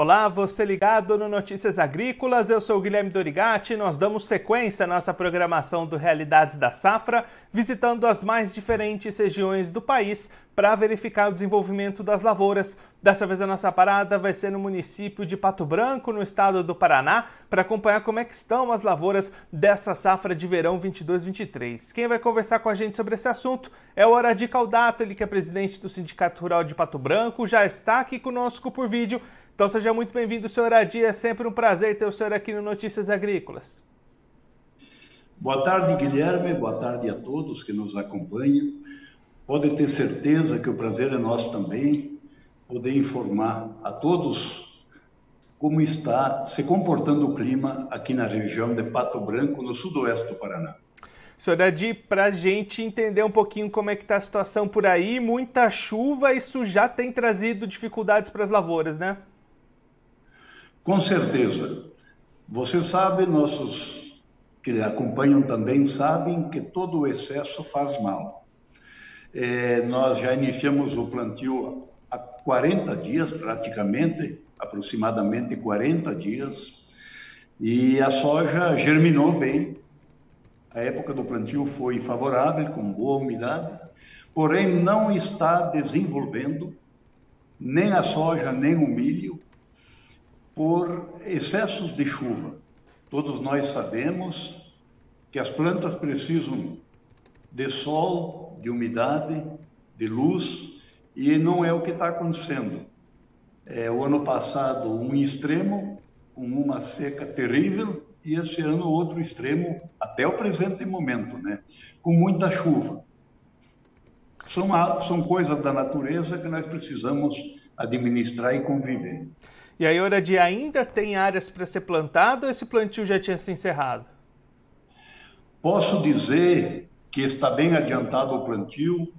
Olá, você ligado no Notícias Agrícolas, eu sou Guilherme Dorigati. Nós damos sequência à nossa programação do Realidades da Safra, visitando as mais diferentes regiões do país para verificar o desenvolvimento das lavouras. Dessa vez a nossa parada vai ser no município de Pato Branco, no estado do Paraná, para acompanhar como é que estão as lavouras dessa safra de verão 22-23. Quem vai conversar com a gente sobre esse assunto é o Oradi Caldato, ele que é presidente do Sindicato Rural de Pato Branco, já está aqui conosco por vídeo então seja muito bem-vindo, senhor Adi. É sempre um prazer ter o senhor aqui no Notícias Agrícolas. Boa tarde, Guilherme. Boa tarde a todos que nos acompanham. Podem ter certeza que o prazer é nosso também poder informar a todos como está se comportando o clima aqui na região de Pato Branco, no sudoeste do Paraná. Senhor Adi, para a gente entender um pouquinho como é que está a situação por aí, muita chuva, isso já tem trazido dificuldades para as lavouras, né? Com certeza. Você sabe, nossos que acompanham também sabem que todo o excesso faz mal. É, nós já iniciamos o plantio há 40 dias, praticamente, aproximadamente 40 dias, e a soja germinou bem. A época do plantio foi favorável, com boa umidade, porém não está desenvolvendo nem a soja, nem o milho, por excessos de chuva. Todos nós sabemos que as plantas precisam de sol, de umidade, de luz, e não é o que está acontecendo. É, o ano passado, um extremo, com uma seca terrível, e esse ano, outro extremo, até o presente momento, né? com muita chuva. São, são coisas da natureza que nós precisamos administrar e conviver. E aí, hora de ainda tem áreas para ser plantado ou esse plantio já tinha se encerrado? Posso dizer que está bem adiantado o plantio,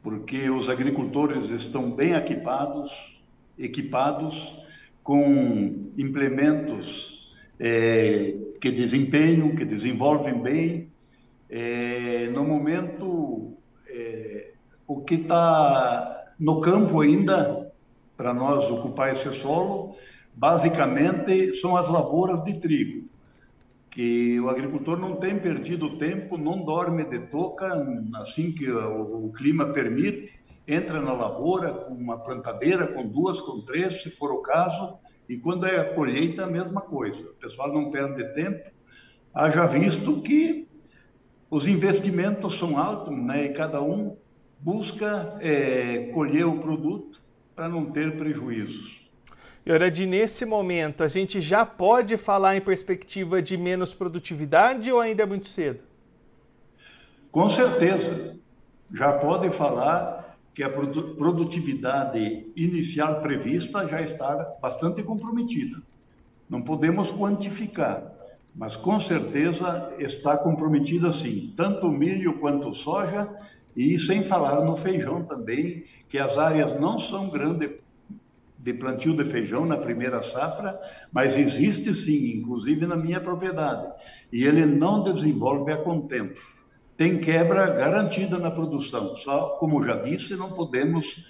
porque os agricultores estão bem equipados, equipados com implementos é, que desempenham, que desenvolvem bem. É, no momento, é, o que está no campo ainda para nós ocupar esse solo, basicamente são as lavouras de trigo, que o agricultor não tem perdido tempo, não dorme de toca, assim que o, o clima permite, entra na lavoura com uma plantadeira, com duas, com três, se for o caso, e quando é a colheita, a mesma coisa. O pessoal não perde tempo, haja visto que os investimentos são altos, né? E cada um busca é, colher o produto para não ter prejuízos. E ora, de nesse momento, a gente já pode falar em perspectiva de menos produtividade ou ainda é muito cedo? Com certeza. Já pode falar que a produtividade inicial prevista já está bastante comprometida. Não podemos quantificar, mas com certeza está comprometida sim, tanto o milho quanto soja e sem falar no feijão também, que as áreas não são grandes de plantio de feijão na primeira safra, mas existe sim, inclusive na minha propriedade. E ele não desenvolve a contento. Tem quebra garantida na produção. Só, como já disse, não podemos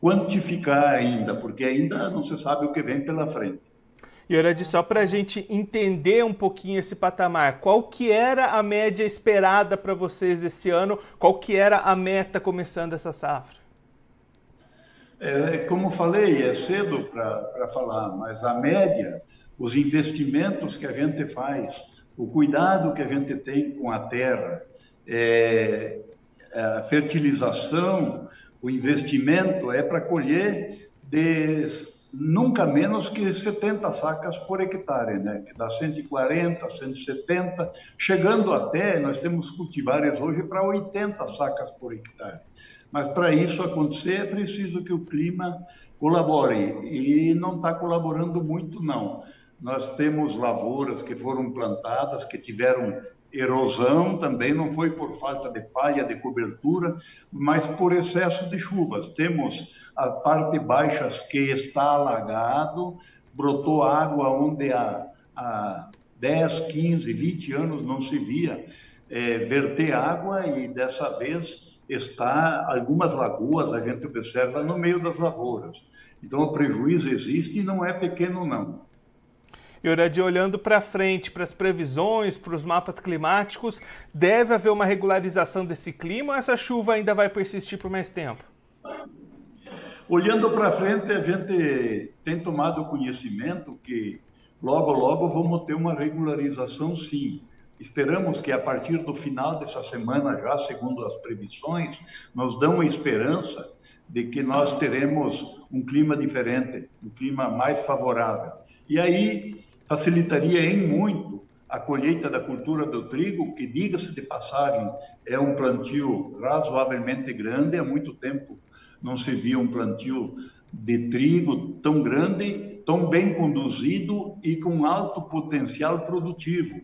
quantificar ainda, porque ainda não se sabe o que vem pela frente. E olha, só para a gente entender um pouquinho esse patamar, qual que era a média esperada para vocês desse ano? Qual que era a meta começando essa safra? É, como falei, é cedo para falar, mas a média, os investimentos que a gente faz, o cuidado que a gente tem com a terra, é, a fertilização, o investimento é para colher de nunca menos que 70 sacas por hectare, né? que dá 140, 170, chegando até, nós temos cultivares hoje para 80 sacas por hectare. Mas para isso acontecer é preciso que o clima colabore, e não está colaborando muito, não. Nós temos lavouras que foram plantadas, que tiveram erosão também não foi por falta de palha, de cobertura, mas por excesso de chuvas. Temos a parte baixa que está alagado, brotou água onde há, há 10, 15, 20 anos não se via é, verter água e dessa vez está algumas lagoas a gente observa no meio das lavouras. Então o prejuízo existe e não é pequeno não. E Oradi, olhando para frente, para as previsões, para os mapas climáticos, deve haver uma regularização desse clima ou essa chuva ainda vai persistir por mais tempo? Olhando para frente, a gente tem tomado conhecimento que logo, logo vamos ter uma regularização sim. Esperamos que a partir do final dessa semana, já segundo as previsões, nos dão a esperança de que nós teremos um clima diferente, um clima mais favorável. E aí facilitaria em muito a colheita da cultura do trigo, que, diga-se de passagem, é um plantio razoavelmente grande, há muito tempo não se via um plantio de trigo tão grande, tão bem conduzido e com alto potencial produtivo.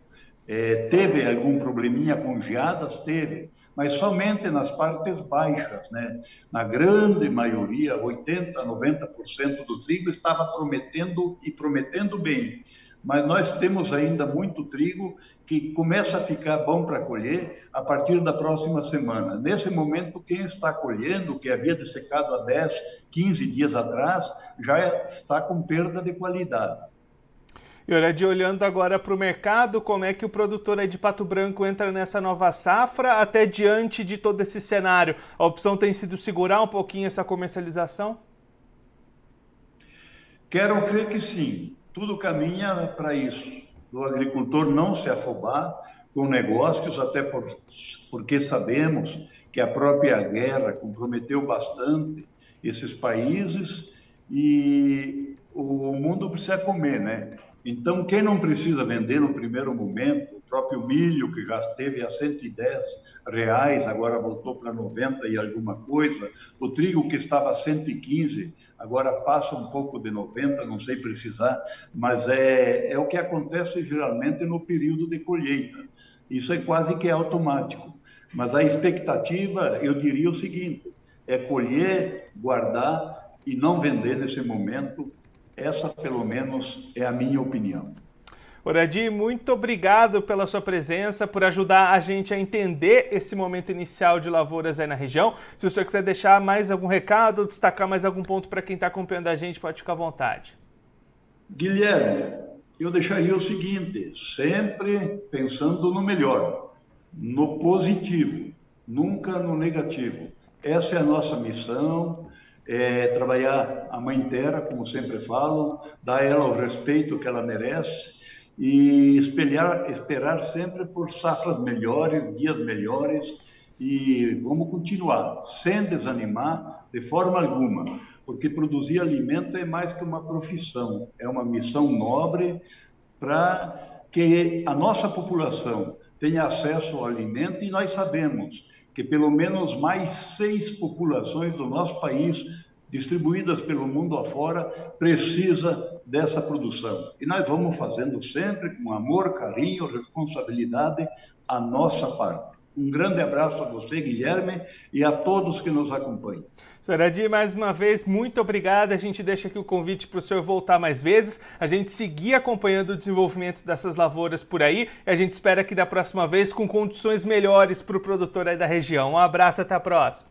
É, teve algum probleminha com geadas? Teve, mas somente nas partes baixas, né? Na grande maioria, 80%, 90% do trigo estava prometendo e prometendo bem mas nós temos ainda muito trigo que começa a ficar bom para colher a partir da próxima semana. Nesse momento, quem está colhendo, que havia dessecado há 10, 15 dias atrás, já está com perda de qualidade. E olha, de olhando agora para o mercado, como é que o produtor aí de Pato Branco entra nessa nova safra, até diante de todo esse cenário? A opção tem sido segurar um pouquinho essa comercialização? Quero crer que sim tudo caminha para isso, do agricultor não se afobar com negócios, até por, porque sabemos que a própria guerra comprometeu bastante esses países e o mundo precisa comer, né? Então, quem não precisa vender no primeiro momento, próprio milho, que já esteve a 110 reais, agora voltou para 90 e alguma coisa, o trigo, que estava a 115, agora passa um pouco de 90, não sei precisar, mas é, é o que acontece geralmente no período de colheita. Isso é quase que automático. Mas a expectativa, eu diria o seguinte, é colher, guardar e não vender nesse momento essa, pelo menos, é a minha opinião. Oradi, muito obrigado pela sua presença, por ajudar a gente a entender esse momento inicial de lavouras aí na região. Se o senhor quiser deixar mais algum recado, destacar mais algum ponto para quem está acompanhando a gente, pode ficar à vontade. Guilherme, eu deixaria o seguinte: sempre pensando no melhor, no positivo, nunca no negativo. Essa é a nossa missão é, trabalhar a mãe inteira, como sempre falo, dar a ela o respeito que ela merece e espelhar, esperar sempre por safras melhores, dias melhores e vamos continuar, sem desanimar de forma alguma, porque produzir alimento é mais que uma profissão, é uma missão nobre para que a nossa população tenha acesso ao alimento e nós sabemos que pelo menos mais seis populações do nosso país, distribuídas pelo mundo afora, precisa dessa produção. E nós vamos fazendo sempre com amor, carinho, responsabilidade a nossa parte. Um grande abraço a você, Guilherme, e a todos que nos acompanham. Senhor Adi, mais uma vez, muito obrigado. A gente deixa aqui o convite para o senhor voltar mais vezes, a gente seguir acompanhando o desenvolvimento dessas lavouras por aí e a gente espera que da próxima vez com condições melhores para o produtor aí da região. Um abraço, até a próxima.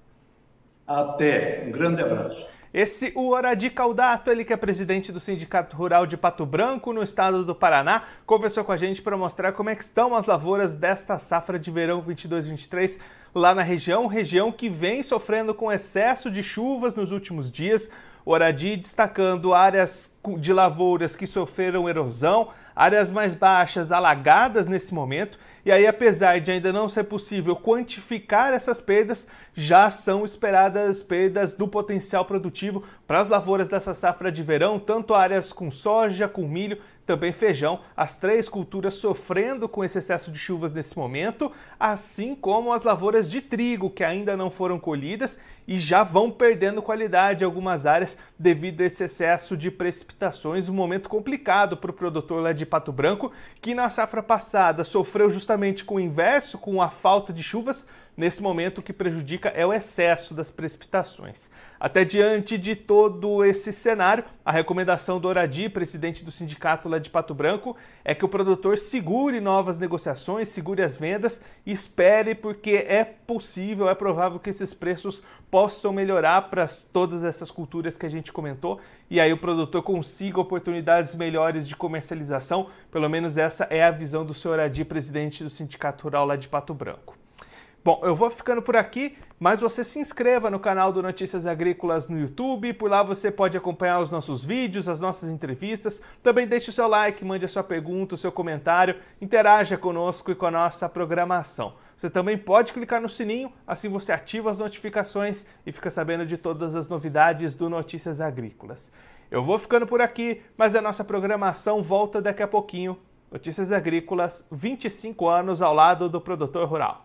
Até, um grande abraço. Esse, o Oradi Caldato, ele que é presidente do Sindicato Rural de Pato Branco, no estado do Paraná, conversou com a gente para mostrar como é que estão as lavouras desta safra de verão 22-23 lá na região, região que vem sofrendo com excesso de chuvas nos últimos dias. Oradi destacando áreas de lavouras que sofreram erosão, áreas mais baixas alagadas nesse momento. E aí, apesar de ainda não ser possível quantificar essas perdas, já são esperadas perdas do potencial produtivo para as lavouras dessa safra de verão, tanto áreas com soja, com milho também feijão, as três culturas sofrendo com esse excesso de chuvas nesse momento, assim como as lavouras de trigo que ainda não foram colhidas e já vão perdendo qualidade em algumas áreas devido a esse excesso de precipitações, um momento complicado para o produtor lá de Pato Branco, que na safra passada sofreu justamente com o inverso, com a falta de chuvas, Nesse momento, o que prejudica é o excesso das precipitações. Até diante de todo esse cenário, a recomendação do Oradi, presidente do sindicato lá de Pato Branco, é que o produtor segure novas negociações, segure as vendas espere, porque é possível, é provável que esses preços possam melhorar para todas essas culturas que a gente comentou e aí o produtor consiga oportunidades melhores de comercialização. Pelo menos essa é a visão do senhor Adi, presidente do Sindicato Rural lá de Pato Branco. Bom, eu vou ficando por aqui, mas você se inscreva no canal do Notícias Agrícolas no YouTube, por lá você pode acompanhar os nossos vídeos, as nossas entrevistas. Também deixe o seu like, mande a sua pergunta, o seu comentário, interaja conosco e com a nossa programação. Você também pode clicar no sininho, assim você ativa as notificações e fica sabendo de todas as novidades do Notícias Agrícolas. Eu vou ficando por aqui, mas a nossa programação volta daqui a pouquinho. Notícias Agrícolas, 25 anos ao lado do produtor rural.